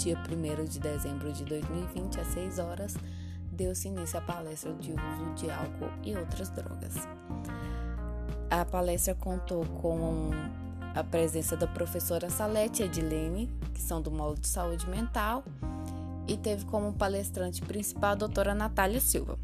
dia 1 de dezembro de 2020, às 6 horas, deu-se início à palestra de uso de álcool e outras drogas. A palestra contou com a presença da professora Salete e Edilene, que são do módulo de saúde mental, e teve como palestrante principal a doutora Natália Silva.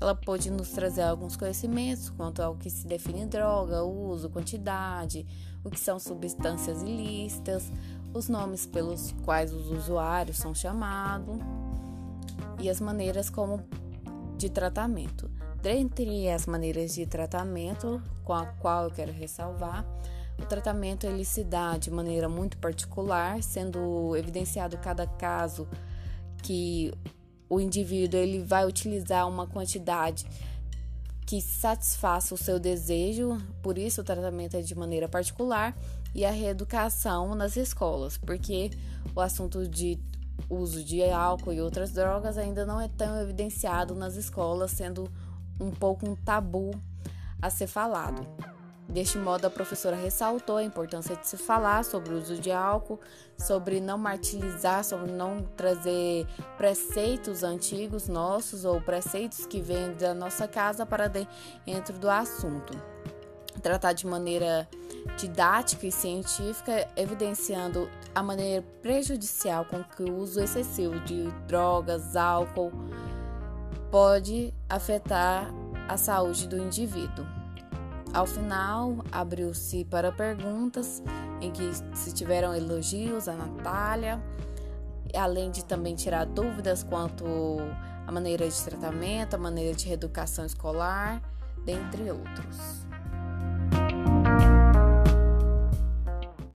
Ela pôde nos trazer alguns conhecimentos quanto ao que se define droga, uso, quantidade, o que são substâncias ilícitas, os nomes pelos quais os usuários são chamados e as maneiras como de tratamento. Dentre as maneiras de tratamento, com a qual eu quero ressalvar, o tratamento ele se dá de maneira muito particular, sendo evidenciado cada caso que o indivíduo ele vai utilizar uma quantidade que satisfaça o seu desejo, por isso o tratamento é de maneira particular e a reeducação nas escolas, porque o assunto de uso de álcool e outras drogas ainda não é tão evidenciado nas escolas, sendo um pouco um tabu a ser falado. Deste modo, a professora ressaltou a importância de se falar sobre o uso de álcool, sobre não martirizar, sobre não trazer preceitos antigos nossos ou preceitos que vêm da nossa casa para dentro do assunto. Tratar de maneira didática e científica, evidenciando a maneira prejudicial com que o uso excessivo de drogas, álcool pode afetar a saúde do indivíduo. Ao final, abriu-se para perguntas em que se tiveram elogios a Natália, além de também tirar dúvidas quanto à maneira de tratamento, a maneira de reeducação escolar, dentre outros.